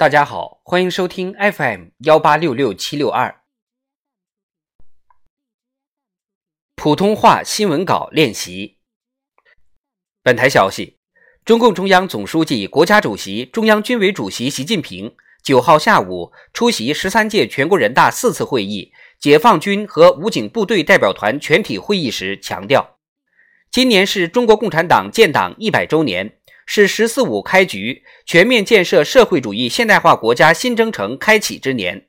大家好，欢迎收听 FM 幺八六六七六二普通话新闻稿练习。本台消息：中共中央总书记、国家主席、中央军委主席习近平九号下午出席十三届全国人大四次会议解放军和武警部队代表团全体会议时强调，今年是中国共产党建党一百周年。是“十四五”开局、全面建设社会主义现代化国家新征程开启之年，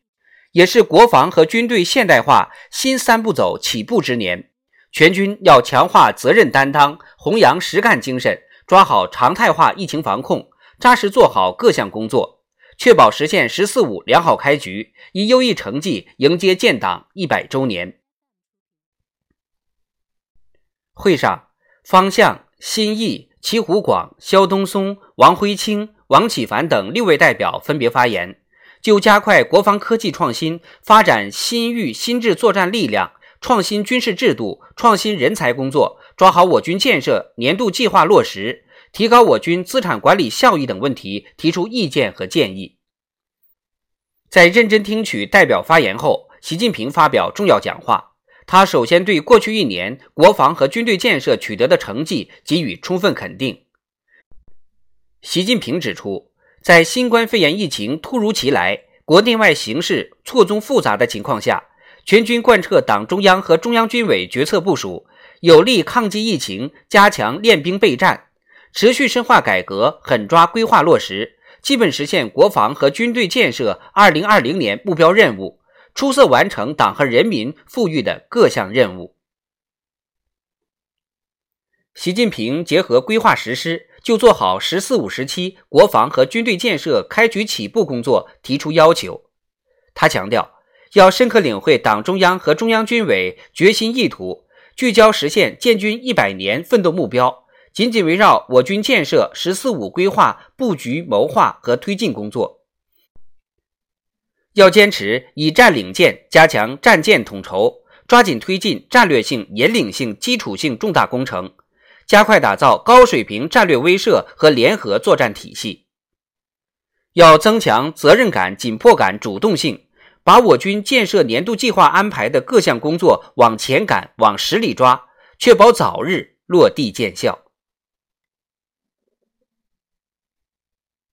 也是国防和军队现代化新三步走起步之年。全军要强化责任担当，弘扬实干精神，抓好常态化疫情防控，扎实做好各项工作，确保实现“十四五”良好开局，以优异成绩迎接建党一百周年。会上，方向、新意。齐湖广、肖东松、王辉清、王启凡等六位代表分别发言，就加快国防科技创新、发展新域新质作战力量、创新军事制度、创新人才工作，抓好我军建设年度计划落实，提高我军资产管理效益等问题提出意见和建议。在认真听取代表发言后，习近平发表重要讲话。他首先对过去一年国防和军队建设取得的成绩给予充分肯定。习近平指出，在新冠肺炎疫情突如其来、国内外形势错综复杂的情况下，全军贯彻党中央和中央军委决策部署，有力抗击疫情，加强练兵备战，持续深化改革，狠抓规划落实，基本实现国防和军队建设二零二零年目标任务。出色完成党和人民赋予的各项任务。习近平结合规划实施，就做好“十四五”时期国防和军队建设开局起步工作提出要求。他强调，要深刻领会党中央和中央军委决心意图，聚焦实现建军一百年奋斗目标，紧紧围绕我军建设“十四五”规划布局谋划和推进工作。要坚持以战领建，加强战建统筹，抓紧推进战略性、引领性、基础性重大工程，加快打造高水平战略威慑和联合作战体系。要增强责任感、紧迫感、主动性，把我军建设年度计划安排的各项工作往前赶、往实里抓，确保早日落地见效。